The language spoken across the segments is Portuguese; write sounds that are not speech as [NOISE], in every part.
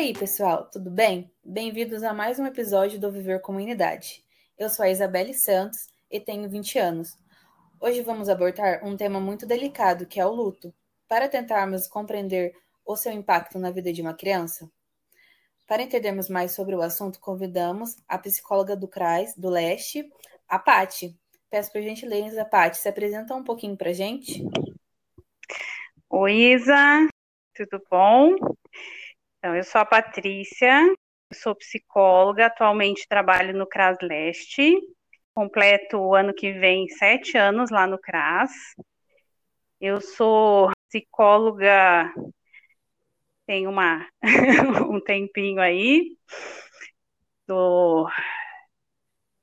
aí, pessoal, tudo bem? Bem-vindos a mais um episódio do Viver Comunidade. Eu sou a Isabelle Santos e tenho 20 anos. Hoje vamos abordar um tema muito delicado, que é o luto, para tentarmos compreender o seu impacto na vida de uma criança. Para entendermos mais sobre o assunto, convidamos a psicóloga do CRAS do Leste, a Pati. Peço por gentileza, Pati, se apresenta um pouquinho para gente. Oi, Isa, tudo bom? Então, eu sou a Patrícia, sou psicóloga, atualmente trabalho no CRAS Leste, completo o ano que vem sete anos lá no CRAS. Eu sou psicóloga, tem uma, [LAUGHS] um tempinho aí, do,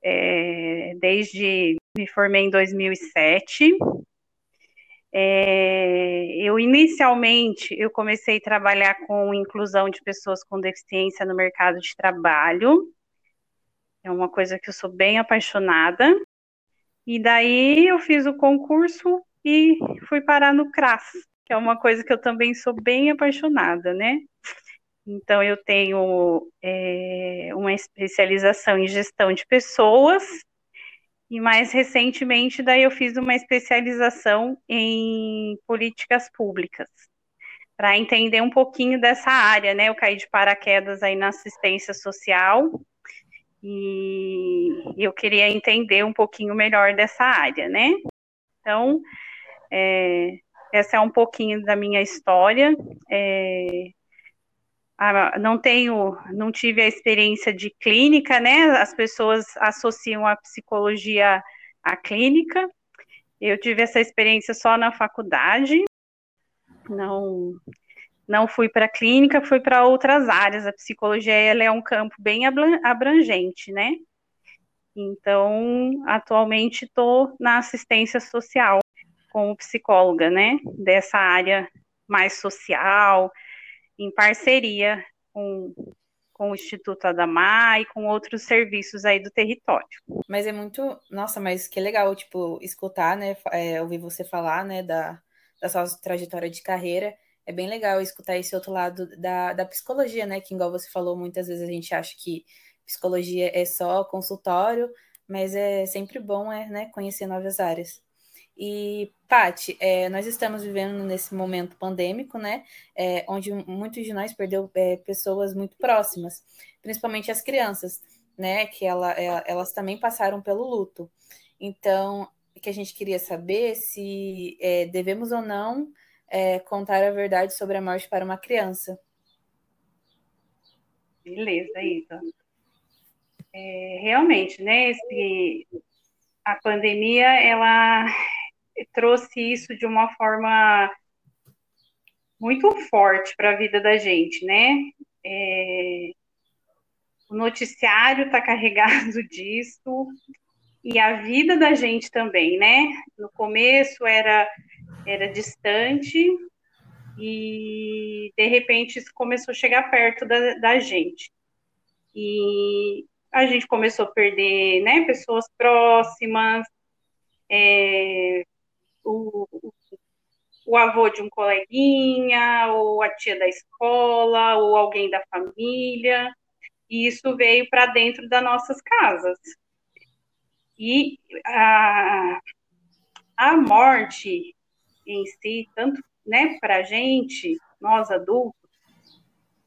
é, desde me formei em 2007, é, eu inicialmente eu comecei a trabalhar com inclusão de pessoas com deficiência no mercado de trabalho. É uma coisa que eu sou bem apaixonada. E daí eu fiz o concurso e fui parar no CRAS, que é uma coisa que eu também sou bem apaixonada, né? Então eu tenho é, uma especialização em gestão de pessoas e mais recentemente, daí eu fiz uma especialização em políticas públicas, para entender um pouquinho dessa área, né? Eu caí de paraquedas aí na assistência social e eu queria entender um pouquinho melhor dessa área, né? Então, é, essa é um pouquinho da minha história. É, não tenho, não tive a experiência de clínica, né? As pessoas associam a psicologia à clínica. Eu tive essa experiência só na faculdade. Não não fui para a clínica, fui para outras áreas. A psicologia ela é um campo bem abrangente, né? Então, atualmente estou na assistência social como psicóloga, né? Dessa área mais social, em parceria com, com o Instituto Adamar e com outros serviços aí do território. Mas é muito, nossa, mas que legal, tipo, escutar, né, é, ouvir você falar, né, da, da sua trajetória de carreira, é bem legal escutar esse outro lado da, da psicologia, né, que igual você falou, muitas vezes a gente acha que psicologia é só consultório, mas é sempre bom, é, né, conhecer novas áreas. E, Pati, é, nós estamos vivendo nesse momento pandêmico, né? É, onde muitos de nós perdeu é, pessoas muito próximas, principalmente as crianças, né? Que ela, é, elas também passaram pelo luto. Então, o que a gente queria saber se é, devemos ou não é, contar a verdade sobre a morte para uma criança. Beleza, Isa. realmente, né? Esse, a pandemia, ela trouxe isso de uma forma muito forte para a vida da gente, né? É, o noticiário está carregado [LAUGHS] disso e a vida da gente também, né? No começo era era distante e de repente isso começou a chegar perto da, da gente e a gente começou a perder, né? Pessoas próximas, é, o, o avô de um coleguinha, ou a tia da escola, ou alguém da família, e isso veio para dentro das nossas casas. E a, a morte em si, tanto né, para a gente, nós adultos,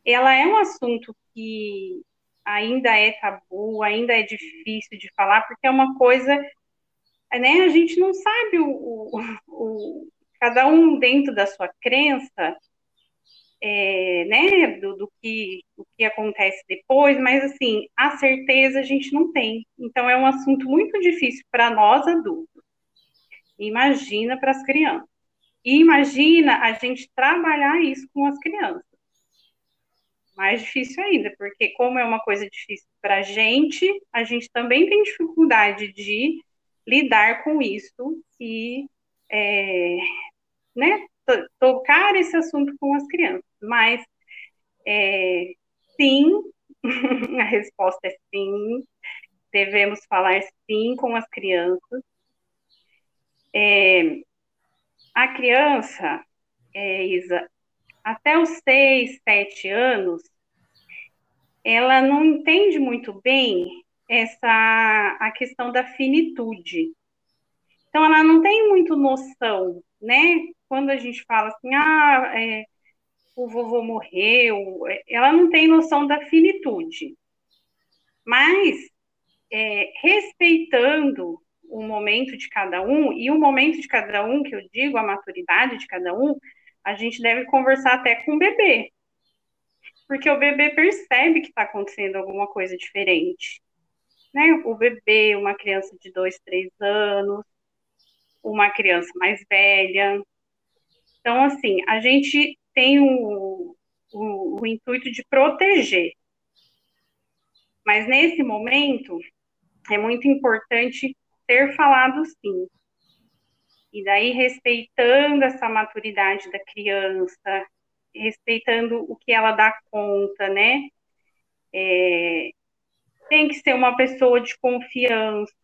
ela é um assunto que ainda é tabu, ainda é difícil de falar, porque é uma coisa né, a gente não sabe o, o, o cada um dentro da sua crença, é, né, do, do, que, do que acontece depois, mas assim, a certeza a gente não tem. Então é um assunto muito difícil para nós adultos. Imagina para as crianças. E imagina a gente trabalhar isso com as crianças. Mais difícil ainda, porque como é uma coisa difícil para a gente, a gente também tem dificuldade de lidar com isso e é, né, tocar esse assunto com as crianças. Mas é, sim, [LAUGHS] a resposta é sim, devemos falar sim com as crianças. É, a criança, é, Isa, até os seis, sete anos, ela não entende muito bem essa a questão da finitude. Então, ela não tem muito noção, né? Quando a gente fala assim, ah, é, o vovô morreu, é, ela não tem noção da finitude. Mas, é, respeitando o momento de cada um, e o momento de cada um, que eu digo, a maturidade de cada um, a gente deve conversar até com o bebê. Porque o bebê percebe que está acontecendo alguma coisa diferente. Né? O bebê, uma criança de dois, três anos, uma criança mais velha. Então, assim, a gente tem o, o, o intuito de proteger. Mas nesse momento, é muito importante ter falado sim. E daí, respeitando essa maturidade da criança, respeitando o que ela dá conta, né? É, tem que ser uma pessoa de confiança.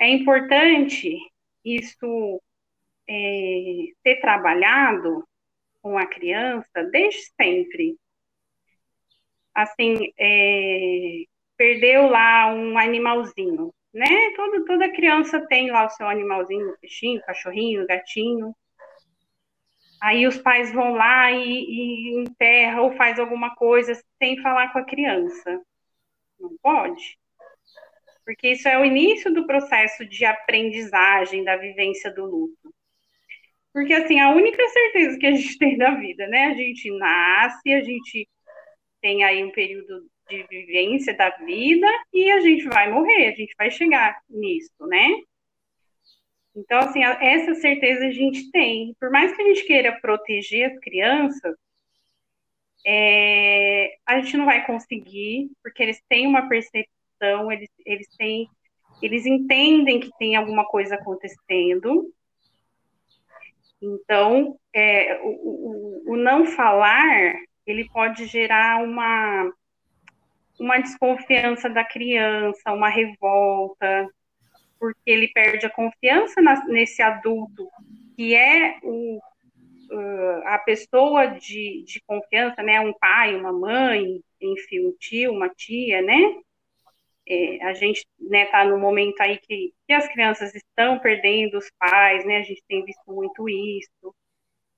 É importante isso é, ser trabalhado com a criança desde sempre. Assim, é, perdeu lá um animalzinho, né? Todo, toda criança tem lá o seu animalzinho, peixinho, cachorrinho, gatinho. Aí os pais vão lá e, e enterram ou faz alguma coisa sem falar com a criança. Não pode. Porque isso é o início do processo de aprendizagem, da vivência do luto. Porque, assim, a única certeza que a gente tem da vida, né? A gente nasce, a gente tem aí um período de vivência da vida e a gente vai morrer, a gente vai chegar nisso, né? Então, assim, essa certeza a gente tem. Por mais que a gente queira proteger as crianças, é, a gente não vai conseguir, porque eles têm uma percepção, eles, eles têm, eles entendem que tem alguma coisa acontecendo, então, é, o, o, o, não falar, ele pode gerar uma, uma desconfiança da criança, uma revolta, porque ele perde a confiança na, nesse adulto, que é o, uh, a pessoa de, de confiança, né? Um pai, uma mãe, enfim, um tio, uma tia, né? É, a gente está né, tá no momento aí que, que, as crianças estão perdendo os pais, né? A gente tem visto muito isso.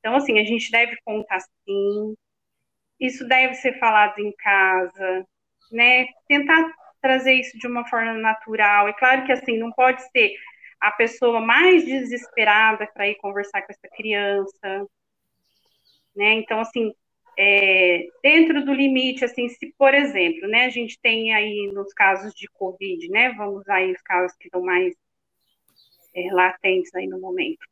Então, assim, a gente deve contar sim. Isso deve ser falado em casa, né? Tentar trazer isso de uma forma natural. É claro que, assim, não pode ser a pessoa mais desesperada para ir conversar com essa criança, né? Então, assim, é, dentro do limite, assim, se, por exemplo, né, a gente tem aí nos casos de Covid, né, vamos aí os casos que estão mais é, latentes aí no momento.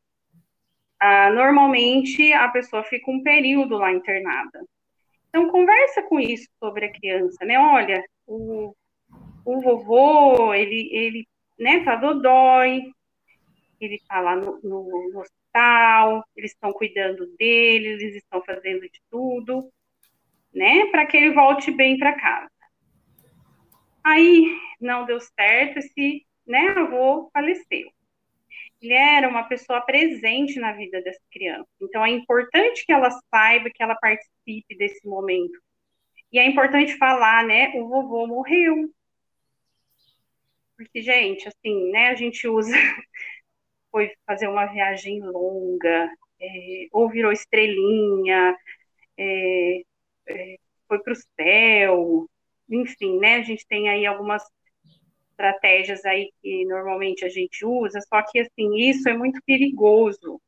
Ah, normalmente, a pessoa fica um período lá internada. Então, conversa com isso sobre a criança, né, olha, o, o vovô, ele, ele, né, tá dodói, ele tá lá no, no, no hospital, eles estão cuidando dele, eles estão fazendo de tudo, né, para que ele volte bem para casa. Aí não deu certo, esse né, avô faleceu. Ele era uma pessoa presente na vida dessa criança. Então é importante que ela saiba, que ela participe desse momento. E é importante falar, né, o vovô morreu. Porque, gente, assim, né, a gente usa foi fazer uma viagem longa, é, ou virou estrelinha, é, é, foi para o céu, enfim, né? A gente tem aí algumas estratégias aí que normalmente a gente usa, só que assim, isso é muito perigoso.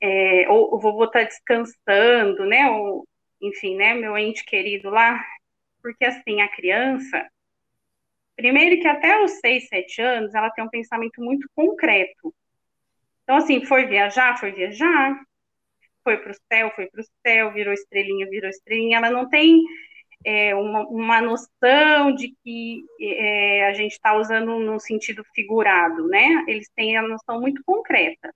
É, ou o vovô está descansando, né? Ou, enfim, né, meu ente querido lá, porque assim, a criança, Primeiro que até os 6, 7 anos, ela tem um pensamento muito concreto. Então, assim, foi viajar, foi viajar, foi para o céu, foi para o céu, virou estrelinha, virou estrelinha. Ela não tem é, uma, uma, noção de que é, a gente está usando no sentido figurado, né? Eles têm a noção muito concreta.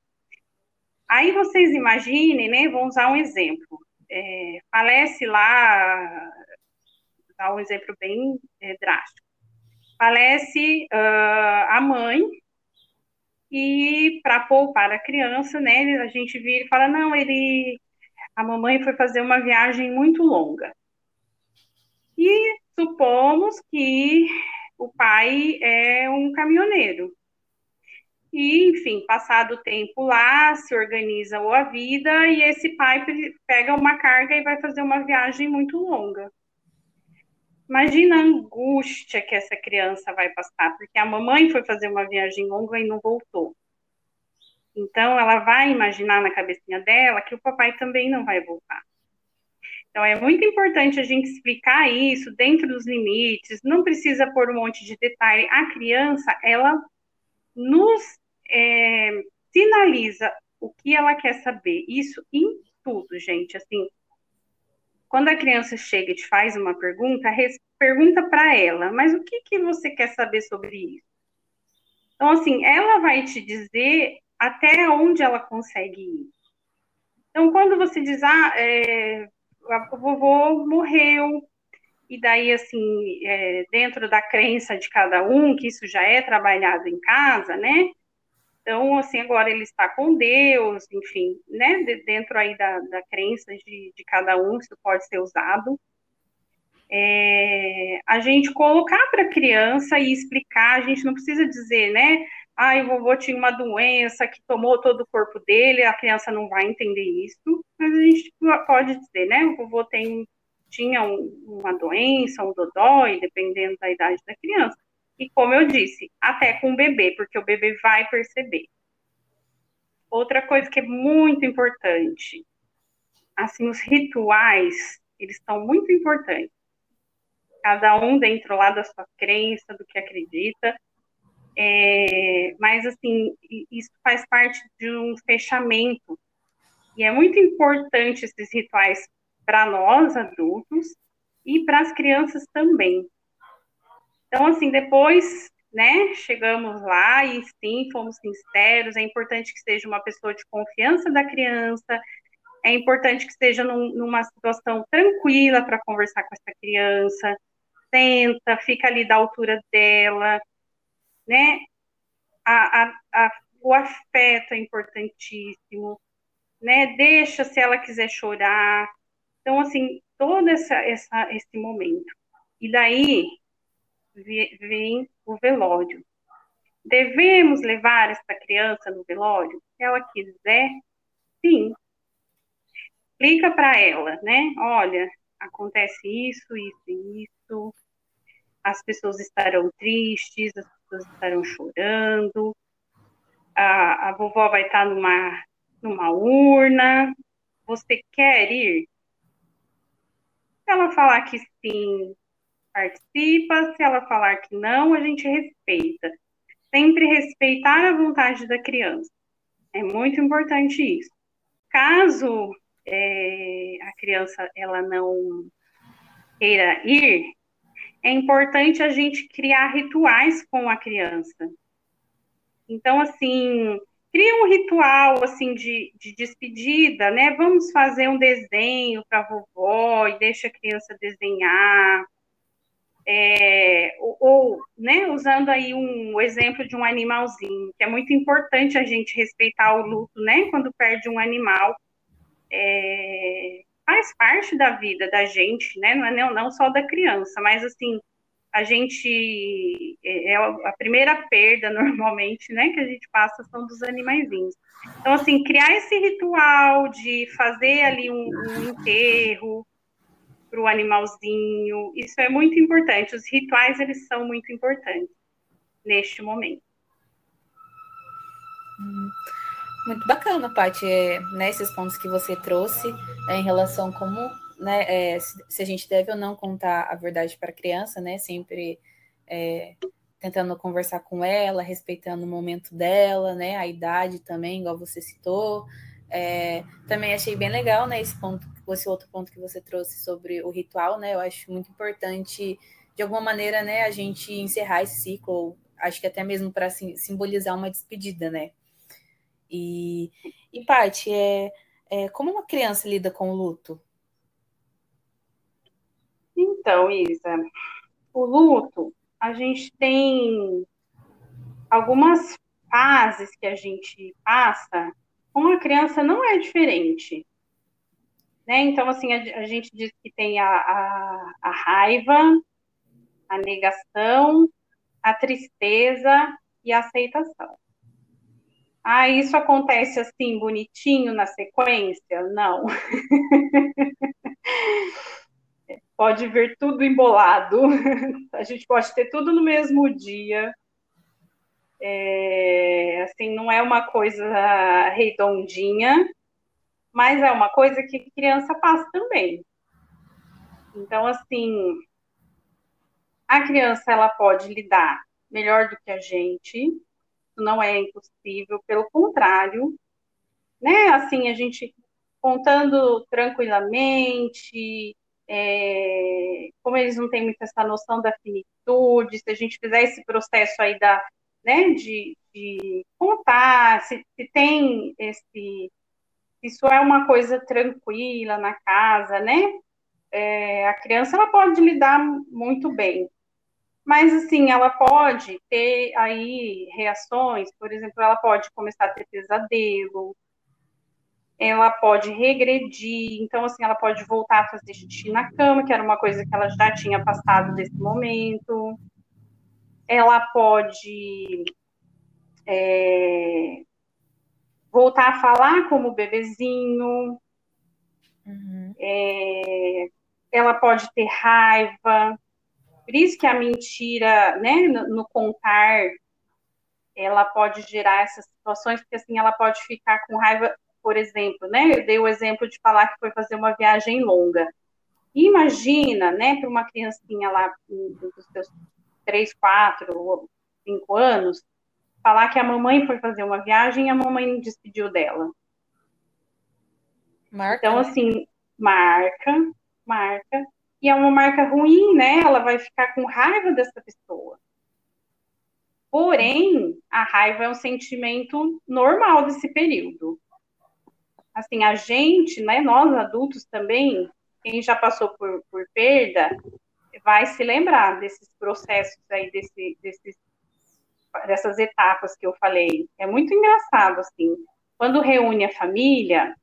Aí vocês imaginem, né? Vamos usar um exemplo. É, falece lá, dar um exemplo bem é, drástico falece uh, a mãe e para poupar a criança, né, a gente vira e fala, não, ele, a mamãe foi fazer uma viagem muito longa. E supomos que o pai é um caminhoneiro. E, enfim, passado o tempo lá, se organiza a vida e esse pai pega uma carga e vai fazer uma viagem muito longa. Imagina a angústia que essa criança vai passar, porque a mamãe foi fazer uma viagem longa e não voltou. Então, ela vai imaginar na cabecinha dela que o papai também não vai voltar. Então, é muito importante a gente explicar isso dentro dos limites, não precisa pôr um monte de detalhe. A criança, ela nos é, sinaliza o que ela quer saber. Isso em tudo, gente. Assim, quando a criança chega e te faz uma pergunta, pergunta para ela, mas o que, que você quer saber sobre isso? Então, assim, ela vai te dizer até onde ela consegue ir. Então, quando você diz, ah, é, o vovô morreu, e daí, assim, é, dentro da crença de cada um, que isso já é trabalhado em casa, né? Então, assim, agora ele está com Deus, enfim, né? De, dentro aí da, da crença de, de cada um, isso pode ser usado. É, a gente colocar para a criança e explicar, a gente não precisa dizer, né? Ah, o vovô tinha uma doença que tomou todo o corpo dele, a criança não vai entender isso, mas a gente pode dizer, né? O vovô tem, tinha um, uma doença, um dodói, dependendo da idade da criança. E como eu disse, até com o bebê, porque o bebê vai perceber. Outra coisa que é muito importante, assim, os rituais, eles são muito importantes. Cada um dentro lá da sua crença, do que acredita, é, mas, assim, isso faz parte de um fechamento. E é muito importante esses rituais para nós, adultos, e para as crianças também. Então, assim, depois, né, chegamos lá e sim, fomos sinceros. É importante que seja uma pessoa de confiança da criança, é importante que esteja num, numa situação tranquila para conversar com essa criança. Senta, fica ali da altura dela, né? A, a, a, o afeto é importantíssimo, né? Deixa se ela quiser chorar. Então, assim, todo essa, essa, esse momento. E daí vem o velório. Devemos levar essa criança no velório? Se ela quiser, sim. Explica para ela, né? Olha, acontece isso, isso e isso. As pessoas estarão tristes, as pessoas estarão chorando, a, a vovó vai estar numa, numa urna, você quer ir? Se ela falar que sim, participa, se ela falar que não, a gente respeita. Sempre respeitar a vontade da criança. É muito importante isso. Caso é, a criança ela não queira ir, é importante a gente criar rituais com a criança. Então, assim, cria um ritual, assim, de, de despedida, né? Vamos fazer um desenho para a vovó e deixa a criança desenhar. É, ou, né, usando aí um exemplo de um animalzinho, que é muito importante a gente respeitar o luto, né, quando perde um animal. É, faz parte da vida da gente, né? Não é não, não só da criança, mas assim, a gente é, é a primeira perda [LAUGHS] normalmente, né, que a gente passa são dos animaizinhos. Então assim, criar esse ritual de fazer ali um, um enterro para o animalzinho, isso é muito importante. Os rituais eles são muito importantes neste momento. Hum. Muito bacana, Paty, é, né, esses pontos que você trouxe é, em relação como, né, é, se, se, a gente deve ou não contar a verdade para a criança, né, sempre é, tentando conversar com ela, respeitando o momento dela, né, a idade também, igual você citou. É, também achei bem legal, né, esse ponto, esse outro ponto que você trouxe sobre o ritual, né, eu acho muito importante, de alguma maneira, né, a gente encerrar esse ciclo, acho que até mesmo para simbolizar uma despedida, né, e, e Paty, é, é, como uma criança lida com o luto? Então, Isa, o luto, a gente tem algumas fases que a gente passa, com a criança não é diferente. Né? Então, assim, a, a gente diz que tem a, a, a raiva, a negação, a tristeza e a aceitação. Ah, isso acontece assim, bonitinho na sequência? Não. [LAUGHS] pode ver tudo embolado. [LAUGHS] A gente pode ter tudo no mesmo dia. É, assim, não é uma coisa redondinha, mas é uma coisa que criança passa também. Então, assim, a criança ela pode lidar melhor do que a gente, não é impossível, pelo contrário, né? Assim, a gente contando tranquilamente, é, como eles não têm muito essa noção da finitude, se a gente fizer esse processo aí da, né, de, de contar, se, se tem esse, isso é uma coisa tranquila na casa, né? É, a criança ela pode lidar muito bem, mas assim ela pode ter aí reações, por exemplo, ela pode começar a ter pesadelo, ela pode regredir, então assim ela pode voltar a fazer xixi na cama, que era uma coisa que ela já tinha passado desse momento. Ela pode é, voltar a falar como bebezinho. Uhum. É, ela pode ter raiva. Por isso que a mentira, né, no, no, contar, ela pode gerar essas situações, porque assim ela pode ficar com raiva, por exemplo, né? Eu dei o exemplo de falar que foi fazer uma viagem longa. Imagina, né, para uma criancinha lá dos seus três, quatro, cinco anos, falar que a mamãe foi fazer uma viagem e a mamãe despediu dela. Marca. Então, assim, marca, marca. E é uma marca ruim, né? Ela vai ficar com raiva dessa pessoa. Porém, a raiva é um sentimento normal desse período. Assim, a gente, né, nós adultos também, quem já passou por, por perda, vai se lembrar desses processos aí, desse, desses dessas etapas que eu falei. É muito engraçado, assim, quando reúne a família,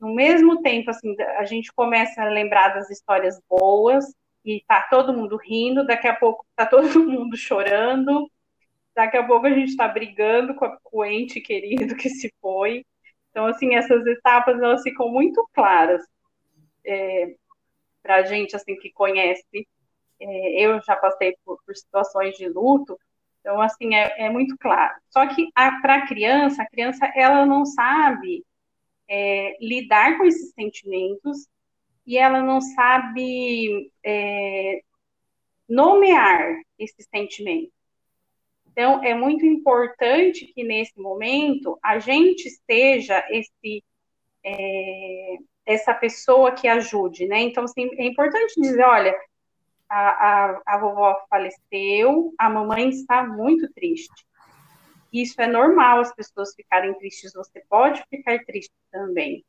no mesmo tempo, assim, a gente começa a lembrar das histórias boas, e tá todo mundo rindo, daqui a pouco tá todo [LAUGHS] mundo chorando, daqui a pouco a gente está brigando com, a, com o ente querido que se foi. Então, assim, essas etapas, elas ficam muito claras é, para a gente, assim, que conhece. É, eu já passei por, por situações de luto, então, assim, é, é muito claro. Só que para a criança, a criança, ela não sabe é, lidar com esses sentimentos e ela não sabe é, nomear esses sentimentos. Então, é muito importante que nesse momento a gente seja esse, é, essa pessoa que ajude, né? Então, assim, é importante dizer, olha, a, a, a vovó faleceu, a mamãe está muito triste. Isso é normal as pessoas ficarem tristes, você pode ficar triste também.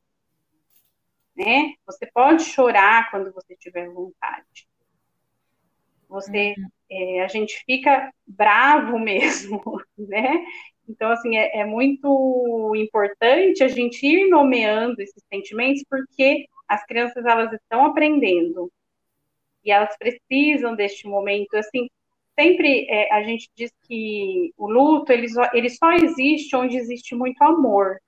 Né? Você pode chorar quando você tiver vontade. Você, uhum. é, a gente fica bravo [LAUGHS] mesmo, né? Então, assim, é, é, muito importante a gente ir nomeando esses sentimentos, porque as crianças, elas estão aprendendo e elas precisam deste momento. Assim, sempre é, a gente diz que o luto ele só, ele só existe onde existe muito amor,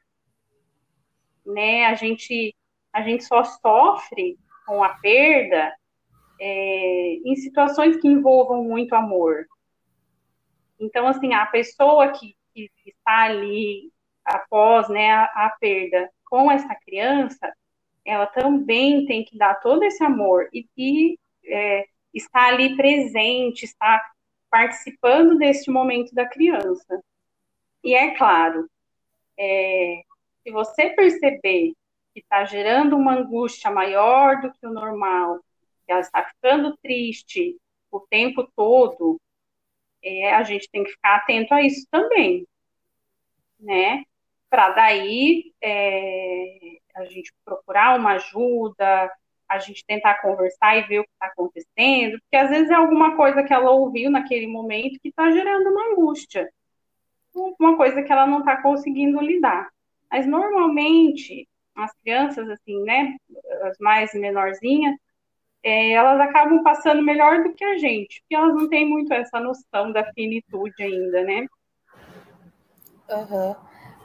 né? A gente a gente só sofre com a perda é, em situações que envolvam muito amor. Então, assim, a pessoa que, que está ali após né, a, a perda com essa criança, ela também tem que dar todo esse amor e, e é, está ali presente, está participando deste momento da criança. E é claro, é, se você perceber que está gerando uma angústia maior do que o normal, que ela está ficando triste o tempo todo, é, a gente tem que ficar atento a isso também, né? Para daí é, a gente procurar uma ajuda, a gente tentar conversar e ver o que está acontecendo, porque às vezes é alguma coisa que ela ouviu naquele momento que está gerando uma angústia, uma coisa que ela não está conseguindo lidar. Mas normalmente as crianças, assim, né, as mais menorzinhas, é, elas acabam passando melhor do que a gente, porque elas não têm muito essa noção da finitude ainda, né? Uhum.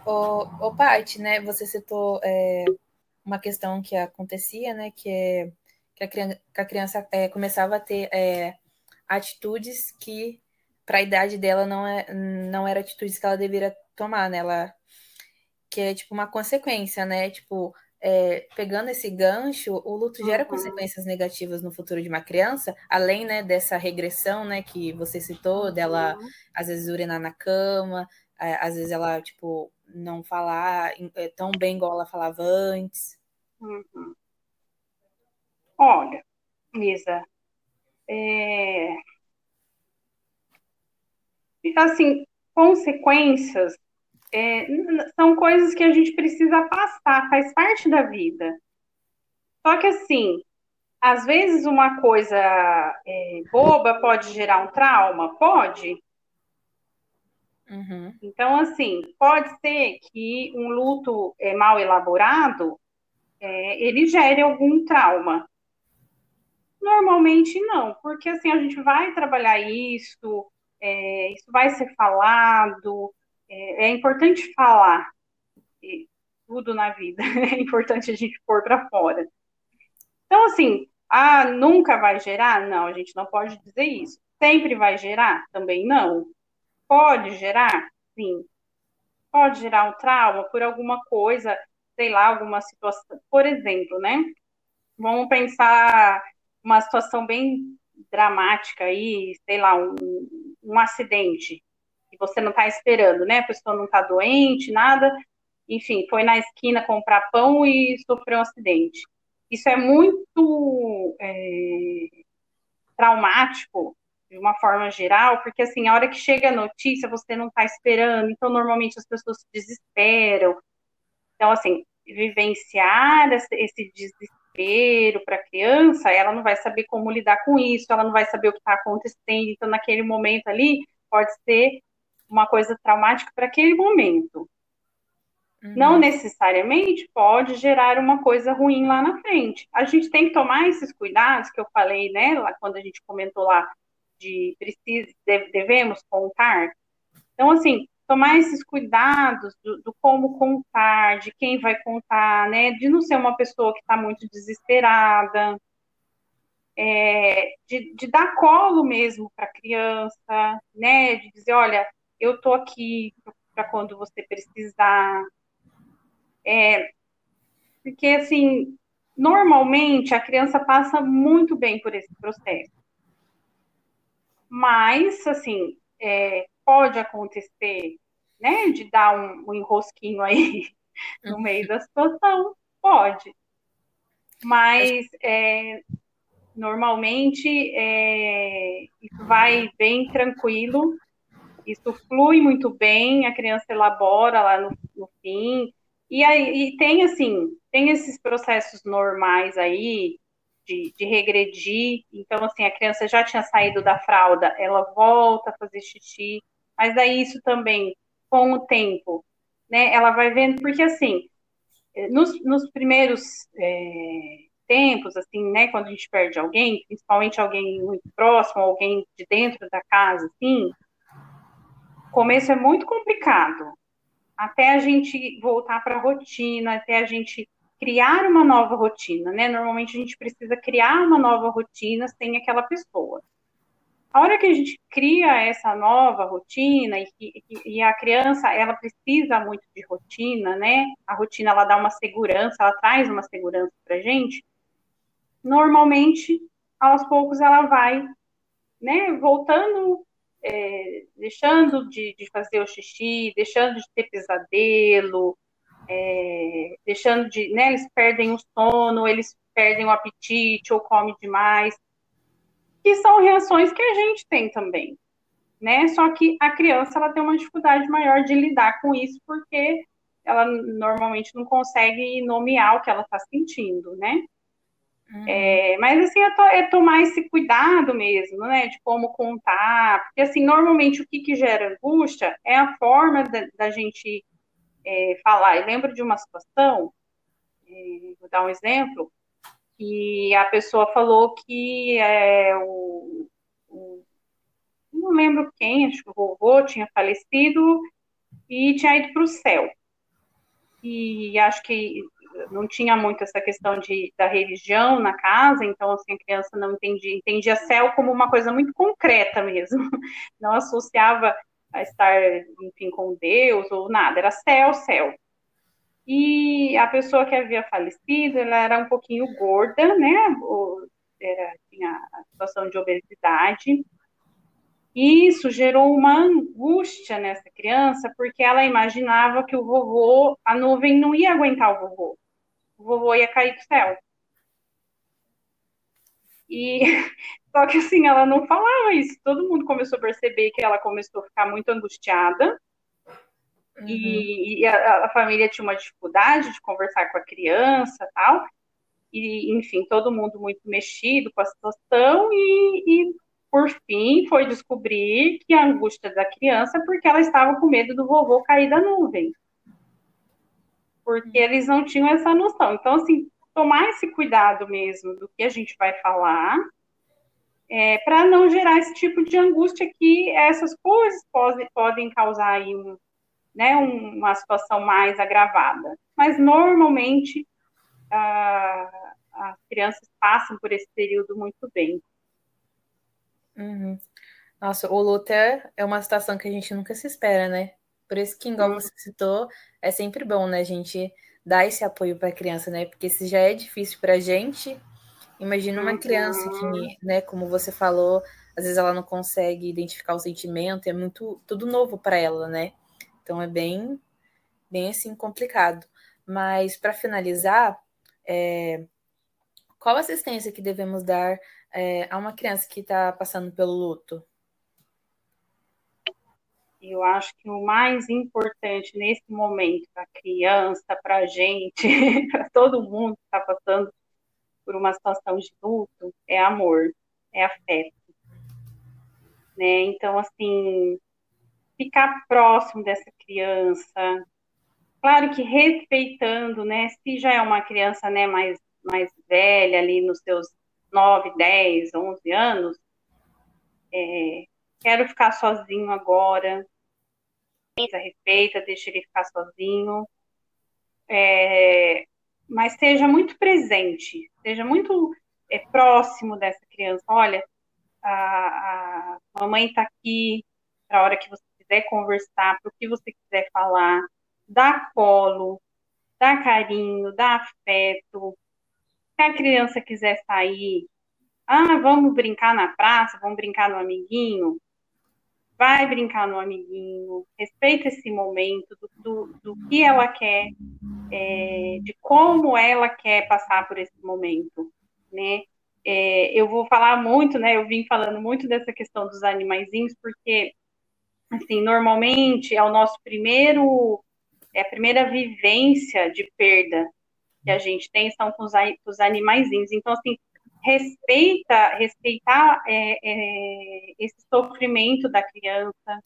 Ô, ô Paty, né, você citou é, uma questão que acontecia, né, que é que a criança, que a criança é, começava a ter é, atitudes que para a idade dela não, é, não era atitudes que ela deveria tomar, né? Ela, que é tipo uma consequência, né? Tipo, é, pegando esse gancho, o luto gera uhum. consequências negativas no futuro de uma criança, além né, dessa regressão né, que você citou, uhum. dela às vezes urinar na cama, é, às vezes ela tipo não falar é, tão bem igual ela falava antes. Uhum. Olha, Lisa, é... assim, consequências é, são coisas que a gente precisa passar, faz parte da vida. Só que assim, às vezes uma coisa é, boba pode gerar um trauma, pode. Uhum. Então, assim, pode ser que um luto é, mal elaborado é, ele gere algum trauma. Normalmente não, porque assim a gente vai trabalhar isso, é, isso vai ser falado, é, é importante falar tudo na vida, [LAUGHS] é importante a gente pôr para fora. Então, assim, ah, nunca vai gerar? Não, a gente não pode dizer isso. Sempre vai gerar? Também não. Pode gerar? Sim. Pode gerar um trauma por alguma coisa, sei lá, alguma situação. Por exemplo, né? Vamos pensar uma situação bem dramática aí, sei lá, um, um acidente você não está esperando, né? A pessoa não está doente, nada, enfim, foi na esquina comprar pão e sofreu um acidente. Isso é muito é, traumático de uma forma geral, porque assim, a hora que chega a notícia, você não está esperando, então normalmente as pessoas se desesperam. Então, assim, vivenciar esse desespero para a criança, ela não vai saber como lidar com isso, ela não vai saber o que está acontecendo. Então, naquele momento ali, pode ser uma coisa traumática para aquele momento. Uhum. Não necessariamente pode gerar uma coisa ruim lá na frente. A gente tem que tomar esses cuidados que eu falei, né, lá quando a gente comentou lá de precisa, devemos contar. Então, assim, tomar esses cuidados do, do, como contar, de quem vai contar, né? De não ser uma pessoa que está muito desesperada, é, de, de, dar colo mesmo para a criança, né? De dizer, olha, eu estou aqui para quando você precisar. É, porque, assim, normalmente a criança passa muito bem por esse processo. Mas, assim, é, pode acontecer, né, de dar um, um enrosquinho aí [LAUGHS] no meio da situação, pode. Mas é, normalmente é, vai bem tranquilo, isso flui muito bem, a criança elabora lá no, no fim. E aí e tem assim, tem esses processos normais aí de, de, regredir. Então, assim, a criança já tinha saído da fralda, ela volta a fazer xixi, mas daí isso também, com o tempo, né, ela vai vendo, porque assim, nos, nos primeiros é, tempos, assim, né, quando a gente perde alguém, principalmente alguém muito próximo, alguém de dentro da casa, assim, começo é muito complicado, até a gente voltar para a rotina, até a gente criar uma nova rotina, né? Normalmente a gente precisa criar uma nova rotina sem aquela pessoa. A hora que a gente cria essa nova rotina e, e, e, a criança ela precisa muito de rotina, né? A rotina ela dá uma segurança, ela traz uma segurança para gente. Normalmente, aos poucos ela vai, né? Voltando, é, deixando de, de, fazer o xixi, deixando de ter pesadelo, é, deixando de, né? Eles perdem o sono, eles perdem o apetite ou comem demais que são reações que a gente tem também, né? Só que a criança ela tem uma dificuldade maior de lidar com isso porque ela normalmente não consegue nomear o que ela está sentindo, né? Uhum. É, mas assim é, to é, tomar esse cuidado mesmo, né? De como contar, porque assim normalmente o que, que gera angústia é a forma da, da gente é, falar. Eu lembro de uma situação, é, vou dar um exemplo E a pessoa falou que é, o, o, não lembro quem, acho que o vovô tinha falecido e tinha ido para o céu. E acho que não tinha muito essa questão de, da religião na casa, então assim, a criança não entendia, entendia céu como uma coisa muito concreta mesmo, [LAUGHS] não associava a estar, enfim, com Deus ou nada, era céu, céu. E a pessoa que havia falecido, ela era um pouquinho gorda, né, era, tinha a situação de obesidade, e isso gerou uma angústia nessa criança, porque ela imaginava que o vovô, a nuvem não ia aguentar o vovô o vovô ia cair do céu. E [LAUGHS] só que assim, ela não falava isso. Todo mundo começou a perceber que ela começou a ficar muito angustiada. Uhum. E, e a, a, família tinha uma dificuldade de conversar com a criança tal. E, enfim, todo mundo muito mexido com a situação. E, e por fim, foi descobrir que a angústia da criança porque ela estava com medo do vovô cair da nuvem porque eles não tinham essa noção. Então, assim, tomar esse cuidado mesmo do que a gente vai falar, é, para não gerar esse tipo de angústia que essas coisas podem, podem causar aí um, né, uma situação mais agravada. Mas, normalmente, a, as crianças passam por esse período muito bem. Uhum. Nossa, o luto é, é uma situação que a gente nunca se espera, né? Por isso que, igual você citou, é sempre bom, né, a gente dar esse apoio para a criança, né? Porque se já é difícil para a gente, imagina uma criança que, uhum. né, como você falou, às vezes ela não consegue identificar o sentimento, é muito tudo novo para ela, né? Então é bem, bem assim complicado. Mas para finalizar, é, qual assistência que devemos dar é, a uma criança que está passando pelo luto? Eu acho que o mais importante nesse momento para a criança, para a gente, [LAUGHS] para todo mundo que está passando por uma situação de luto, é amor, é afeto. Né? Então, assim, ficar próximo dessa criança, claro que respeitando, né? Se já é uma criança né, mais, mais velha, ali nos seus 9, 10, 11 anos, é, quero ficar sozinho agora, respeita, deixa ele ficar sozinho, é, mas seja muito presente, seja muito é, próximo dessa criança. Olha, a, a mamãe está aqui para a hora que você quiser conversar, para o que você quiser falar, dá colo, dá carinho, dá afeto. Se a criança quiser sair, ah, vamos brincar na praça, vamos brincar no amiguinho, vai brincar no amiguinho, respeita esse momento do, do, do que ela quer, é, de como ela quer passar por esse momento, né? É, eu vou falar muito, né? Eu vim falando muito dessa questão dos animaizinhos, porque, assim, normalmente é o nosso primeiro, é a primeira vivência de perda que a gente tem são com os, com os animaizinhos. Então, assim, respeita, respeitar é, é, esse sofrimento da criança,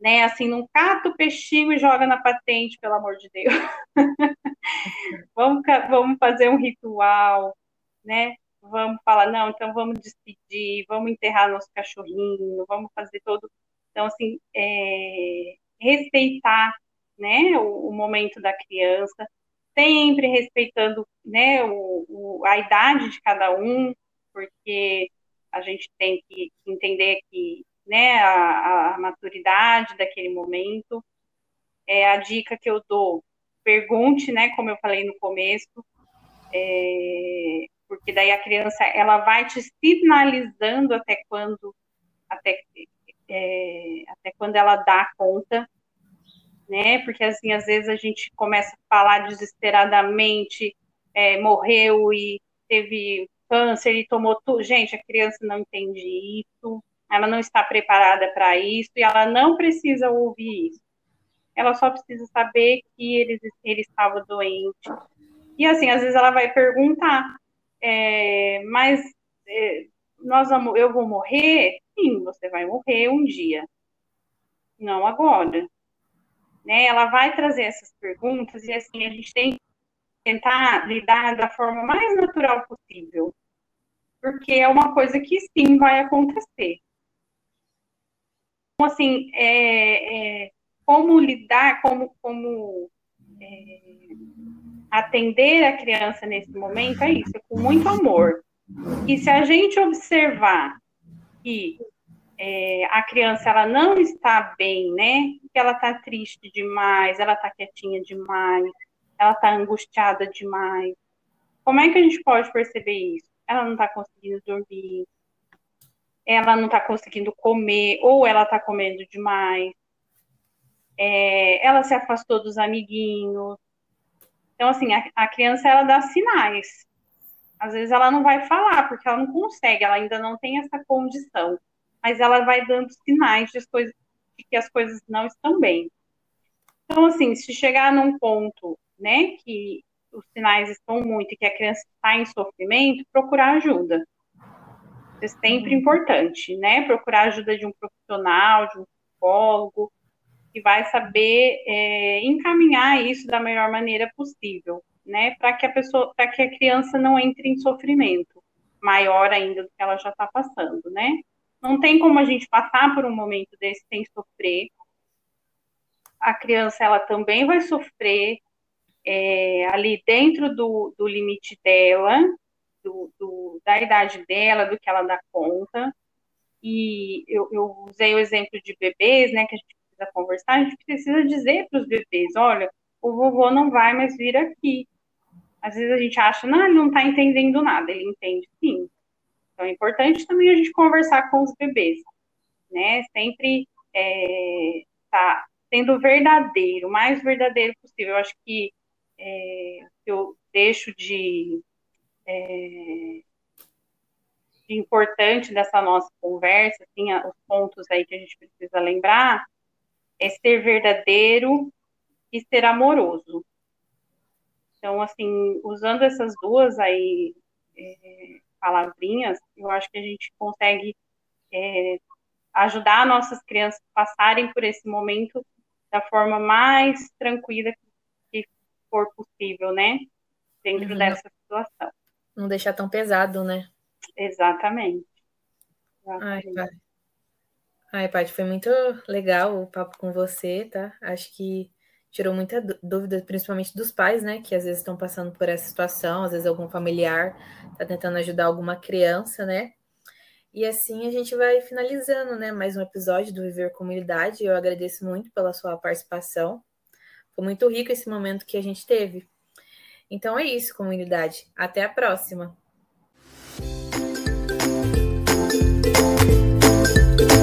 né? Assim, não cata o peixinho e joga na patente, pelo amor de Deus. [LAUGHS] vamos, vamos fazer um ritual, né? Vamos falar, não, então vamos despedir, vamos enterrar nosso cachorrinho, vamos fazer todo. Então, assim, é, respeitar, né, o, o momento da criança, sempre respeitando né, o, o, a idade de cada um, porque a gente tem que entender que né, a, a maturidade daquele momento. É a dica que eu dou. Pergunte, né, como eu falei no começo, é, porque daí a criança ela vai te sinalizando até quando até, é, até quando ela dá conta né? Porque assim, às vezes a gente começa a falar desesperadamente, é, morreu e teve câncer e tomou tudo. Gente, a criança não entende isso, ela não está preparada para isso e ela não precisa ouvir isso. Ela só precisa saber que ele, ele estava doente. E assim, às vezes ela vai perguntar, é, mas é, nós vamos, eu vou morrer? Sim, você vai morrer um dia. Não agora né? Ela vai trazer essas perguntas e assim a gente tem tentar lidar da forma mais natural possível. Porque é uma coisa que sim vai acontecer. Então, assim, é, é, como lidar, como, como é, atender a criança nesse momento é isso, é com muito amor. E se a gente observar que é, a criança ela não está bem, né? Que ela está triste demais, ela está quietinha demais, ela está angustiada demais. Como é que a gente pode perceber isso? Ela não está conseguindo dormir, ela não está conseguindo comer, ou ela está comendo demais, é, ela se afastou dos amiguinhos. Então, assim, a, a criança ela dá sinais. Às vezes ela não vai falar, porque ela não consegue, ela ainda não tem essa condição. Mas ela vai dando sinais de, coisas, de que as coisas não estão bem. Então, assim, se chegar num ponto, né, que os sinais estão muito e que a criança está em sofrimento, procurar ajuda. é sempre importante, né? Procurar ajuda de um profissional, de um psicólogo, que vai saber é, encaminhar isso da melhor maneira possível, né, para que a pessoa, para que a criança não entre em sofrimento maior ainda do que ela já está passando, né? Não tem como a gente passar por um momento desse sem sofrer. A criança ela também vai sofrer é, ali dentro do, do limite dela, do, do, da idade dela, do que ela dá conta. E eu, eu usei o exemplo de bebês, né, que a gente precisa conversar, a gente precisa dizer para os bebês, olha, o vovô não vai mais vir aqui. Às vezes a gente acha, não, ele não está entendendo nada, ele entende sim. Então é importante também a gente conversar com os bebês, né? Sempre é, tá sendo verdadeiro, o mais verdadeiro possível. Eu acho que é, eu deixo de, é, de importante dessa nossa conversa, assim, os pontos aí que a gente precisa lembrar, é ser verdadeiro e ser amoroso. Então, assim, usando essas duas aí é, palavrinhas, eu acho que a gente consegue é, ajudar nossas crianças a passarem por esse momento da forma mais tranquila que for possível, né? Dentro uhum. dessa situação. Não deixar tão pesado, né? Exatamente. Exatamente. Ai, pai. Ai, Paty, foi muito legal o papo com você, tá? Acho que tirou muita dúvida, principalmente dos pais, né? Que às vezes estão passando por essa situação, às vezes algum familiar está tentando ajudar alguma criança, né? E assim a gente vai finalizando, né? Mais um episódio do Viver Comunidade. Eu agradeço muito pela sua participação. Foi muito rico esse momento que a gente teve. Então é isso, comunidade. Até a próxima.